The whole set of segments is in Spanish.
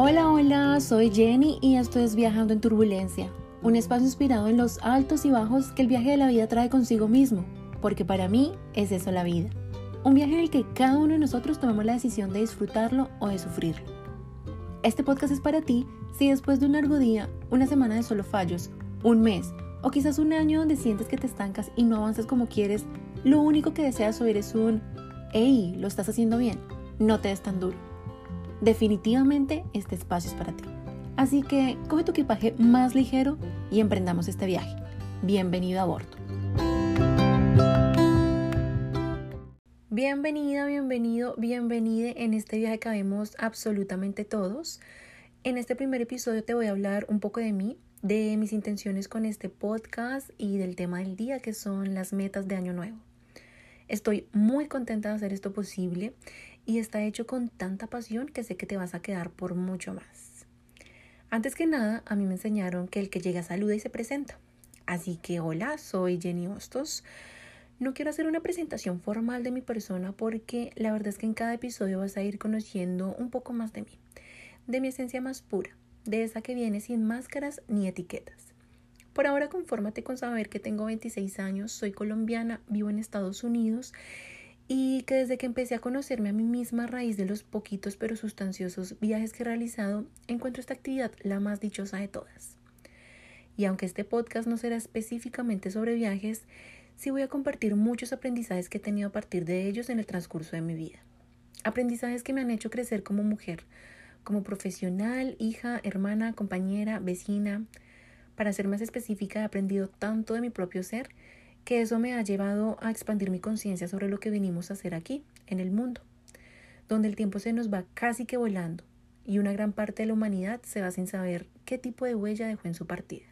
Hola, hola, soy Jenny y esto es Viajando en Turbulencia, un espacio inspirado en los altos y bajos que el viaje de la vida trae consigo mismo, porque para mí es eso la vida. Un viaje en el que cada uno de nosotros tomamos la decisión de disfrutarlo o de sufrirlo. Este podcast es para ti si después de un largo día, una semana de solo fallos, un mes o quizás un año donde sientes que te estancas y no avanzas como quieres, lo único que deseas oír es un, hey, lo estás haciendo bien, no te des tan duro. Definitivamente este espacio es para ti. Así que coge tu equipaje más ligero y emprendamos este viaje. Bienvenido a bordo. Bienvenida, bienvenido, bienvenide en este viaje que vemos absolutamente todos. En este primer episodio te voy a hablar un poco de mí, de mis intenciones con este podcast y del tema del día que son las metas de año nuevo. Estoy muy contenta de hacer esto posible y está hecho con tanta pasión que sé que te vas a quedar por mucho más. Antes que nada, a mí me enseñaron que el que llega saluda y se presenta. Así que hola, soy Jenny Hostos. No quiero hacer una presentación formal de mi persona porque la verdad es que en cada episodio vas a ir conociendo un poco más de mí, de mi esencia más pura, de esa que viene sin máscaras ni etiquetas. Por ahora confórmate con saber que tengo 26 años, soy colombiana, vivo en Estados Unidos y que desde que empecé a conocerme a mí misma a raíz de los poquitos pero sustanciosos viajes que he realizado, encuentro esta actividad la más dichosa de todas. Y aunque este podcast no será específicamente sobre viajes, sí voy a compartir muchos aprendizajes que he tenido a partir de ellos en el transcurso de mi vida. Aprendizajes que me han hecho crecer como mujer, como profesional, hija, hermana, compañera, vecina. Para ser más específica, he aprendido tanto de mi propio ser que eso me ha llevado a expandir mi conciencia sobre lo que venimos a hacer aquí, en el mundo, donde el tiempo se nos va casi que volando y una gran parte de la humanidad se va sin saber qué tipo de huella dejó en su partida.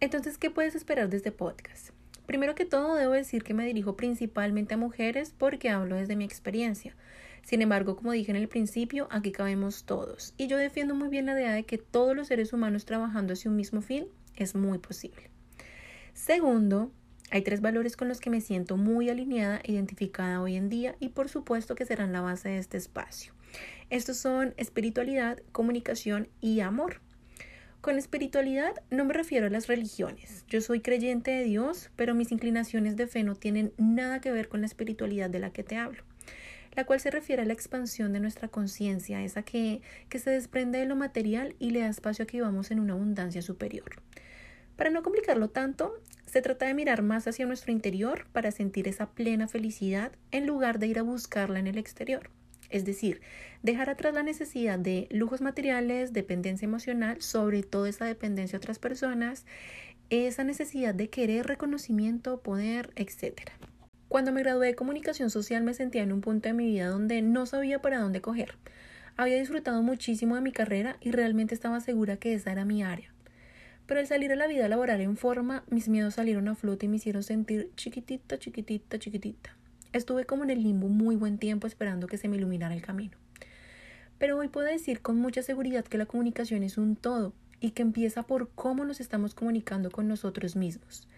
Entonces, ¿qué puedes esperar de este podcast? Primero que todo, debo decir que me dirijo principalmente a mujeres porque hablo desde mi experiencia. Sin embargo, como dije en el principio, aquí cabemos todos. Y yo defiendo muy bien la idea de que todos los seres humanos trabajando hacia un mismo fin es muy posible. Segundo, hay tres valores con los que me siento muy alineada, identificada hoy en día y por supuesto que serán la base de este espacio. Estos son espiritualidad, comunicación y amor. Con espiritualidad no me refiero a las religiones. Yo soy creyente de Dios, pero mis inclinaciones de fe no tienen nada que ver con la espiritualidad de la que te hablo, la cual se refiere a la expansión de nuestra conciencia, esa que, que se desprende de lo material y le da espacio a que vivamos en una abundancia superior. Para no complicarlo tanto, se trata de mirar más hacia nuestro interior para sentir esa plena felicidad en lugar de ir a buscarla en el exterior. Es decir, dejar atrás la necesidad de lujos materiales, dependencia emocional, sobre todo esa dependencia a otras personas, esa necesidad de querer reconocimiento, poder, etc. Cuando me gradué de comunicación social me sentía en un punto de mi vida donde no sabía para dónde coger. Había disfrutado muchísimo de mi carrera y realmente estaba segura que esa era mi área. Pero al salir a la vida laboral en forma, mis miedos salieron a flote y me hicieron sentir chiquitita, chiquitita, chiquitita. Estuve como en el limbo muy buen tiempo esperando que se me iluminara el camino. Pero hoy puedo decir con mucha seguridad que la comunicación es un todo y que empieza por cómo nos estamos comunicando con nosotros mismos.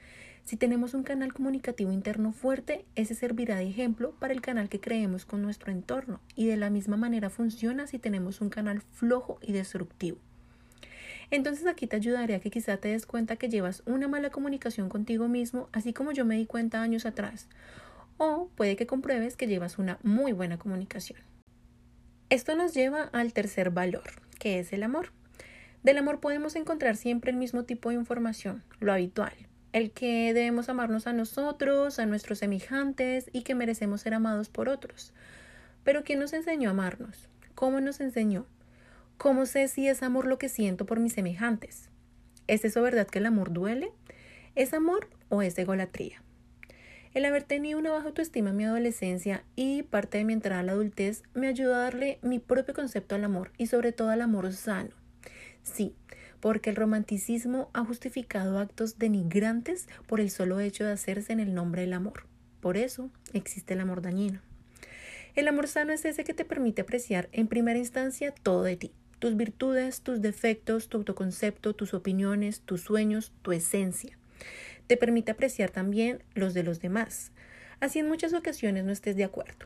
Si tenemos un canal comunicativo interno fuerte, ese servirá de ejemplo para el canal que creemos con nuestro entorno y de la misma manera funciona si tenemos un canal flojo y destructivo. Entonces aquí te ayudaré a que quizá te des cuenta que llevas una mala comunicación contigo mismo, así como yo me di cuenta años atrás. O puede que compruebes que llevas una muy buena comunicación. Esto nos lleva al tercer valor, que es el amor. Del amor podemos encontrar siempre el mismo tipo de información, lo habitual, el que debemos amarnos a nosotros, a nuestros semejantes y que merecemos ser amados por otros. Pero ¿quién nos enseñó a amarnos? ¿Cómo nos enseñó? ¿Cómo sé si es amor lo que siento por mis semejantes? ¿Es eso verdad que el amor duele? ¿Es amor o es egolatría? El haber tenido una baja autoestima en mi adolescencia y parte de mi entrada a la adultez me ayudó a darle mi propio concepto al amor y sobre todo al amor sano. Sí, porque el romanticismo ha justificado actos denigrantes por el solo hecho de hacerse en el nombre del amor. Por eso existe el amor dañino. El amor sano es ese que te permite apreciar en primera instancia todo de ti, tus virtudes, tus defectos, tu autoconcepto, tus opiniones, tus sueños, tu esencia. Te permite apreciar también los de los demás, así en muchas ocasiones no estés de acuerdo.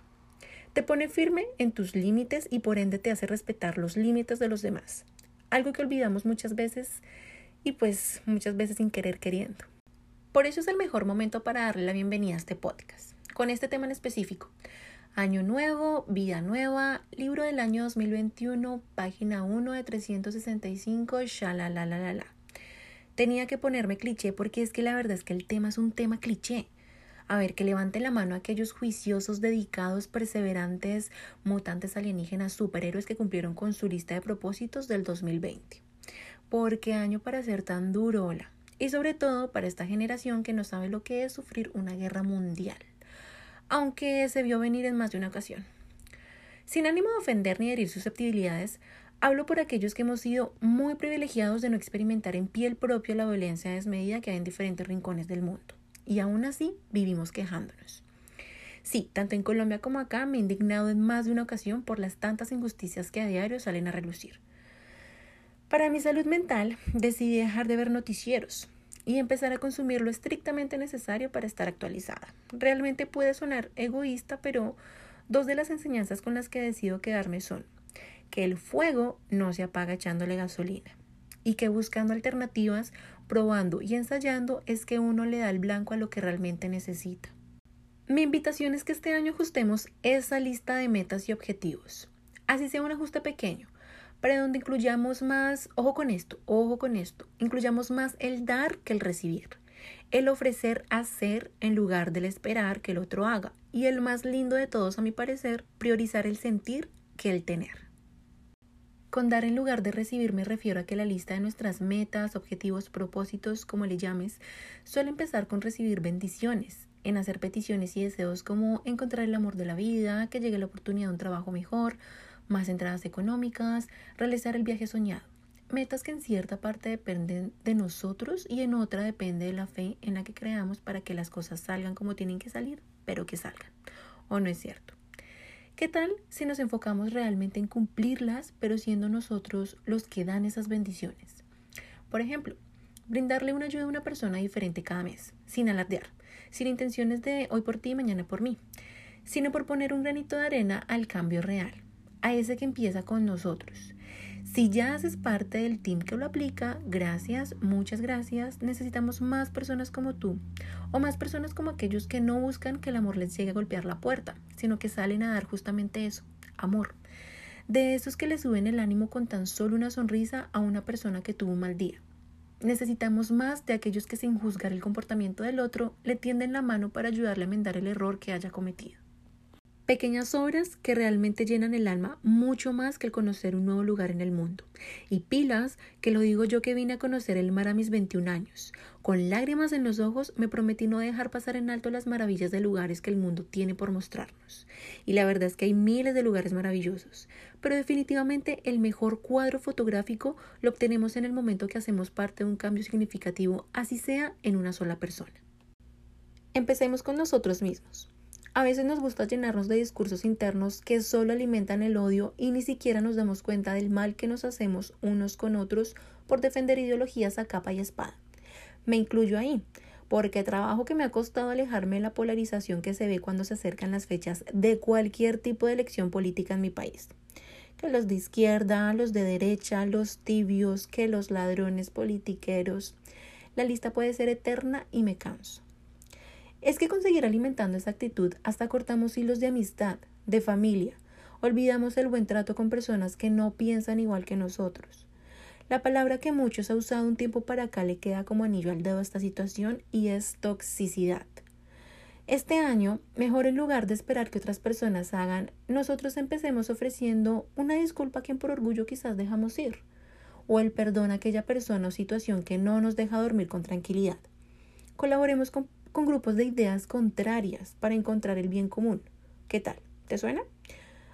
Te pone firme en tus límites y por ende te hace respetar los límites de los demás. Algo que olvidamos muchas veces y pues muchas veces sin querer queriendo. Por eso es el mejor momento para darle la bienvenida a este podcast, con este tema en específico. Año nuevo, vida nueva, libro del año 2021, página 1 de 365, la. Tenía que ponerme cliché porque es que la verdad es que el tema es un tema cliché. A ver, que levante la mano aquellos juiciosos, dedicados, perseverantes, mutantes alienígenas, superhéroes que cumplieron con su lista de propósitos del 2020. ¿Por qué año para ser tan duro, hola? Y sobre todo para esta generación que no sabe lo que es sufrir una guerra mundial aunque se vio venir en más de una ocasión. Sin ánimo de ofender ni herir susceptibilidades, hablo por aquellos que hemos sido muy privilegiados de no experimentar en piel propia la violencia desmedida que hay en diferentes rincones del mundo. Y aún así vivimos quejándonos. Sí, tanto en Colombia como acá me he indignado en más de una ocasión por las tantas injusticias que a diario salen a relucir. Para mi salud mental decidí dejar de ver noticieros, y empezar a consumir lo estrictamente necesario para estar actualizada. Realmente puede sonar egoísta, pero dos de las enseñanzas con las que decido quedarme son que el fuego no se apaga echándole gasolina y que buscando alternativas, probando y ensayando es que uno le da el blanco a lo que realmente necesita. Mi invitación es que este año ajustemos esa lista de metas y objetivos. Así sea un ajuste pequeño, para donde incluyamos más, ojo con esto, ojo con esto, incluyamos más el dar que el recibir, el ofrecer hacer en lugar del esperar que el otro haga, y el más lindo de todos a mi parecer, priorizar el sentir que el tener. Con dar en lugar de recibir me refiero a que la lista de nuestras metas, objetivos, propósitos, como le llames, suele empezar con recibir bendiciones, en hacer peticiones y deseos como encontrar el amor de la vida, que llegue la oportunidad de un trabajo mejor, más entradas económicas, realizar el viaje soñado. Metas que en cierta parte dependen de nosotros y en otra depende de la fe en la que creamos para que las cosas salgan como tienen que salir, pero que salgan. ¿O no es cierto? ¿Qué tal si nos enfocamos realmente en cumplirlas, pero siendo nosotros los que dan esas bendiciones? Por ejemplo, brindarle una ayuda a una persona diferente cada mes, sin alardear, sin intenciones de hoy por ti mañana por mí, sino por poner un granito de arena al cambio real a ese que empieza con nosotros. Si ya haces parte del team que lo aplica, gracias, muchas gracias. Necesitamos más personas como tú o más personas como aquellos que no buscan que el amor les llegue a golpear la puerta, sino que salen a dar justamente eso, amor. De esos que le suben el ánimo con tan solo una sonrisa a una persona que tuvo un mal día. Necesitamos más de aquellos que sin juzgar el comportamiento del otro le tienden la mano para ayudarle a enmendar el error que haya cometido. Pequeñas obras que realmente llenan el alma mucho más que el conocer un nuevo lugar en el mundo. Y pilas, que lo digo yo que vine a conocer el mar a mis 21 años. Con lágrimas en los ojos me prometí no dejar pasar en alto las maravillas de lugares que el mundo tiene por mostrarnos. Y la verdad es que hay miles de lugares maravillosos. Pero definitivamente el mejor cuadro fotográfico lo obtenemos en el momento que hacemos parte de un cambio significativo, así sea en una sola persona. Empecemos con nosotros mismos. A veces nos gusta llenarnos de discursos internos que solo alimentan el odio y ni siquiera nos damos cuenta del mal que nos hacemos unos con otros por defender ideologías a capa y espada. Me incluyo ahí, porque trabajo que me ha costado alejarme de la polarización que se ve cuando se acercan las fechas de cualquier tipo de elección política en mi país. Que los de izquierda, los de derecha, los tibios, que los ladrones politiqueros. La lista puede ser eterna y me canso. Es que conseguir alimentando esa actitud hasta cortamos hilos de amistad, de familia, olvidamos el buen trato con personas que no piensan igual que nosotros. La palabra que muchos ha usado un tiempo para acá le queda como anillo al dedo a esta situación y es toxicidad. Este año, mejor en lugar de esperar que otras personas hagan, nosotros empecemos ofreciendo una disculpa a quien por orgullo quizás dejamos ir, o el perdón a aquella persona o situación que no nos deja dormir con tranquilidad. Colaboremos con con grupos de ideas contrarias para encontrar el bien común. ¿Qué tal? ¿Te suena?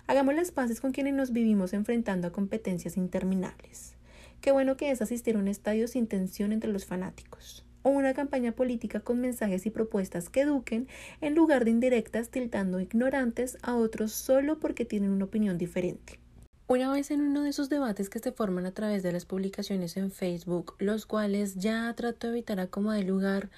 Hagamos las paces con quienes nos vivimos enfrentando a competencias interminables. Qué bueno que es asistir a un estadio sin tensión entre los fanáticos. O una campaña política con mensajes y propuestas que eduquen en lugar de indirectas tiltando ignorantes a otros solo porque tienen una opinión diferente. Una vez en uno de esos debates que se forman a través de las publicaciones en Facebook, los cuales ya trato de evitar a como de lugar,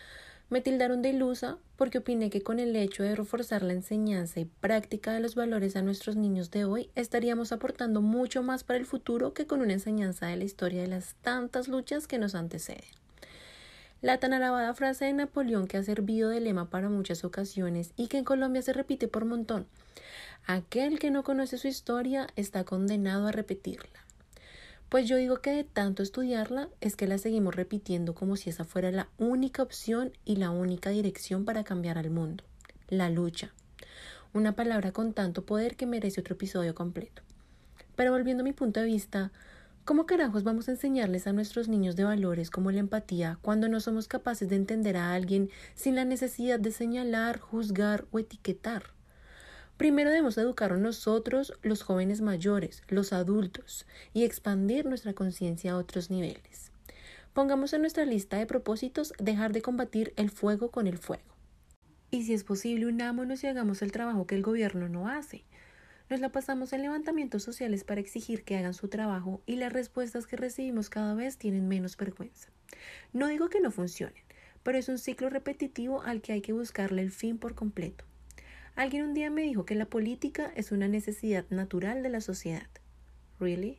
Me tildaron de ilusa porque opiné que con el hecho de reforzar la enseñanza y práctica de los valores a nuestros niños de hoy estaríamos aportando mucho más para el futuro que con una enseñanza de la historia de las tantas luchas que nos anteceden. La tan alabada frase de Napoleón que ha servido de lema para muchas ocasiones y que en Colombia se repite por montón. Aquel que no conoce su historia está condenado a repetirla. Pues yo digo que de tanto estudiarla es que la seguimos repitiendo como si esa fuera la única opción y la única dirección para cambiar al mundo. La lucha. Una palabra con tanto poder que merece otro episodio completo. Pero volviendo a mi punto de vista, ¿cómo carajos vamos a enseñarles a nuestros niños de valores como la empatía cuando no somos capaces de entender a alguien sin la necesidad de señalar, juzgar o etiquetar? Primero debemos educar a nosotros, los jóvenes mayores, los adultos, y expandir nuestra conciencia a otros niveles. Pongamos en nuestra lista de propósitos dejar de combatir el fuego con el fuego. Y si es posible, unámonos y hagamos el trabajo que el gobierno no hace. Nos la pasamos en levantamientos sociales para exigir que hagan su trabajo y las respuestas que recibimos cada vez tienen menos vergüenza. No digo que no funcionen, pero es un ciclo repetitivo al que hay que buscarle el fin por completo. Alguien un día me dijo que la política es una necesidad natural de la sociedad. ¿Really?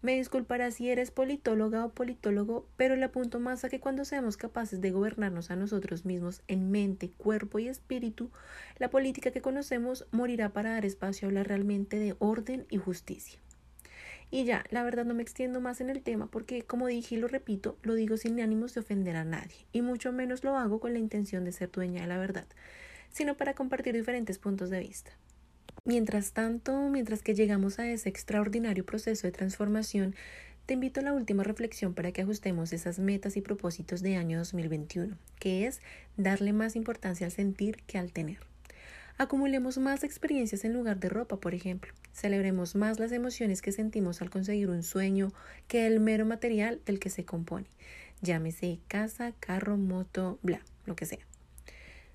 Me disculpará si eres politóloga o politólogo, pero le apunto más a que cuando seamos capaces de gobernarnos a nosotros mismos en mente, cuerpo y espíritu, la política que conocemos morirá para dar espacio a hablar realmente de orden y justicia. Y ya, la verdad no me extiendo más en el tema porque, como dije y lo repito, lo digo sin ánimos de ofender a nadie, y mucho menos lo hago con la intención de ser dueña de la verdad sino para compartir diferentes puntos de vista. Mientras tanto, mientras que llegamos a ese extraordinario proceso de transformación, te invito a la última reflexión para que ajustemos esas metas y propósitos de año 2021, que es darle más importancia al sentir que al tener. Acumulemos más experiencias en lugar de ropa, por ejemplo. Celebremos más las emociones que sentimos al conseguir un sueño que el mero material del que se compone. Llámese casa, carro, moto, bla, lo que sea.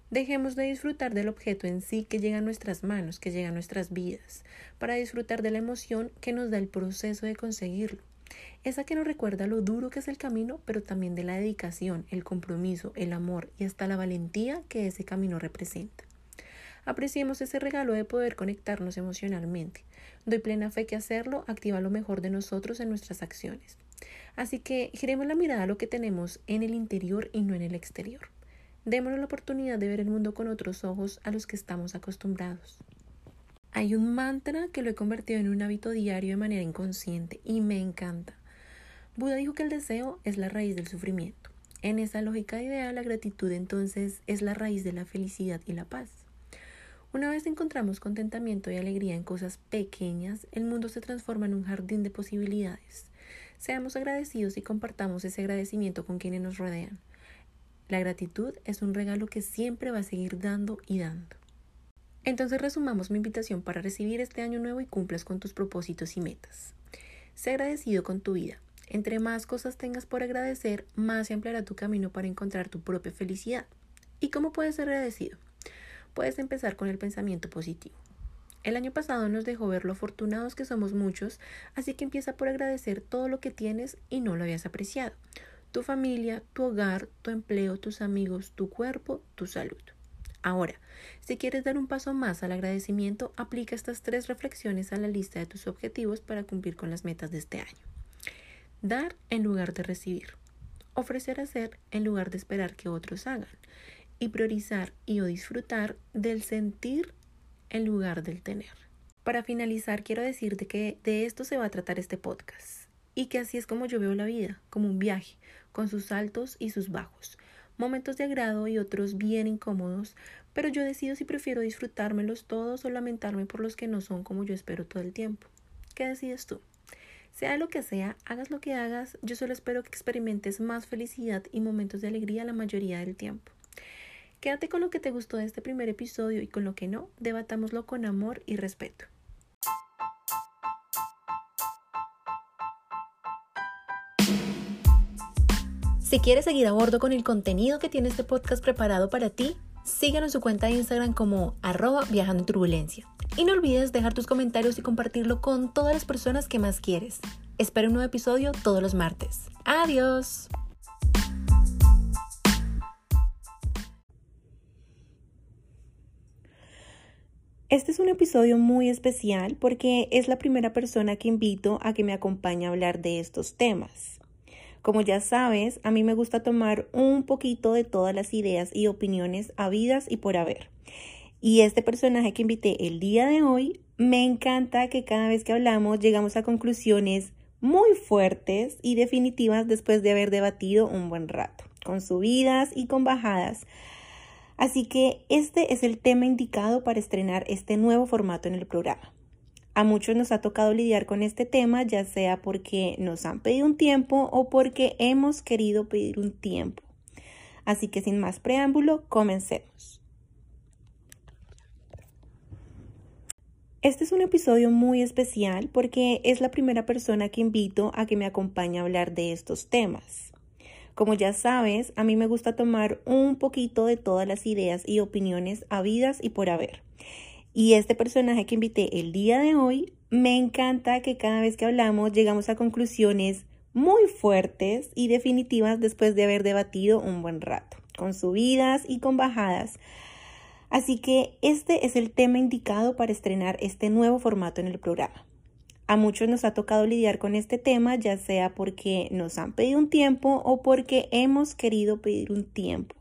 Dejemos de disfrutar del objeto en sí que llega a nuestras manos, que llega a nuestras vidas, para disfrutar de la emoción que nos da el proceso de conseguirlo. Esa que nos recuerda lo duro que es el camino, pero también de la dedicación, el compromiso, el amor y hasta la valentía que ese camino representa. Apreciemos ese regalo de poder conectarnos emocionalmente. Doy plena fe que hacerlo activa lo mejor de nosotros en nuestras acciones. Así que giremos la mirada a lo que tenemos en el interior y no en el exterior. Démonos la oportunidad de ver el mundo con otros ojos a los que estamos acostumbrados. Hay un mantra que lo he convertido en un hábito diario de manera inconsciente y me encanta. Buda dijo que el deseo es la raíz del sufrimiento. En esa lógica idea, la gratitud entonces es la raíz de la felicidad y la paz. Una vez encontramos contentamiento y alegría en cosas pequeñas, el mundo se transforma en un jardín de posibilidades. Seamos agradecidos y compartamos ese agradecimiento con quienes nos rodean. La gratitud es un regalo que siempre va a seguir dando y dando. Entonces resumamos mi invitación para recibir este año nuevo y cumplas con tus propósitos y metas. Sé agradecido con tu vida. Entre más cosas tengas por agradecer, más se ampliará tu camino para encontrar tu propia felicidad. ¿Y cómo puedes ser agradecido? Puedes empezar con el pensamiento positivo. El año pasado nos dejó ver lo afortunados que somos muchos, así que empieza por agradecer todo lo que tienes y no lo habías apreciado tu familia, tu hogar, tu empleo, tus amigos, tu cuerpo, tu salud. Ahora, si quieres dar un paso más al agradecimiento, aplica estas tres reflexiones a la lista de tus objetivos para cumplir con las metas de este año. Dar en lugar de recibir. Ofrecer hacer en lugar de esperar que otros hagan. Y priorizar y o disfrutar del sentir en lugar del tener. Para finalizar, quiero decirte que de esto se va a tratar este podcast y que así es como yo veo la vida, como un viaje, con sus altos y sus bajos, momentos de agrado y otros bien incómodos, pero yo decido si prefiero disfrutármelos todos o lamentarme por los que no son como yo espero todo el tiempo. ¿Qué decides tú? Sea lo que sea, hagas lo que hagas, yo solo espero que experimentes más felicidad y momentos de alegría la mayoría del tiempo. Quédate con lo que te gustó de este primer episodio y con lo que no, debatámoslo con amor y respeto. Si quieres seguir a bordo con el contenido que tiene este podcast preparado para ti, síguenos en su cuenta de Instagram como arroba viajando en turbulencia. Y no olvides dejar tus comentarios y compartirlo con todas las personas que más quieres. Espero un nuevo episodio todos los martes. Adiós. Este es un episodio muy especial porque es la primera persona que invito a que me acompañe a hablar de estos temas. Como ya sabes, a mí me gusta tomar un poquito de todas las ideas y opiniones habidas y por haber. Y este personaje que invité el día de hoy, me encanta que cada vez que hablamos llegamos a conclusiones muy fuertes y definitivas después de haber debatido un buen rato, con subidas y con bajadas Así que este es el tema indicado para estrenar este nuevo formato en el programa. A muchos nos ha tocado lidiar con este tema, ya sea porque nos han pedido un tiempo o porque hemos querido pedir un tiempo. Así que sin más preámbulo, comencemos. Este es un episodio muy especial porque es la primera persona que invito a que me acompañe a hablar de estos temas. Como ya sabes, a mí me gusta tomar un poquito de todas las ideas y opiniones habidas y por haber. Y este personaje que invité el día de hoy, me encanta que cada vez que hablamos llegamos a conclusiones muy fuertes y definitivas después de haber debatido un buen rato, con subidas y con bajadas. Así que este es el tema indicado para estrenar este nuevo formato en el programa. A muchos nos ha tocado lidiar con este tema, ya sea porque nos han pedido un tiempo o porque hemos querido pedir un tiempo.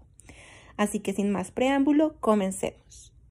Así que sin más preámbulo, comencemos.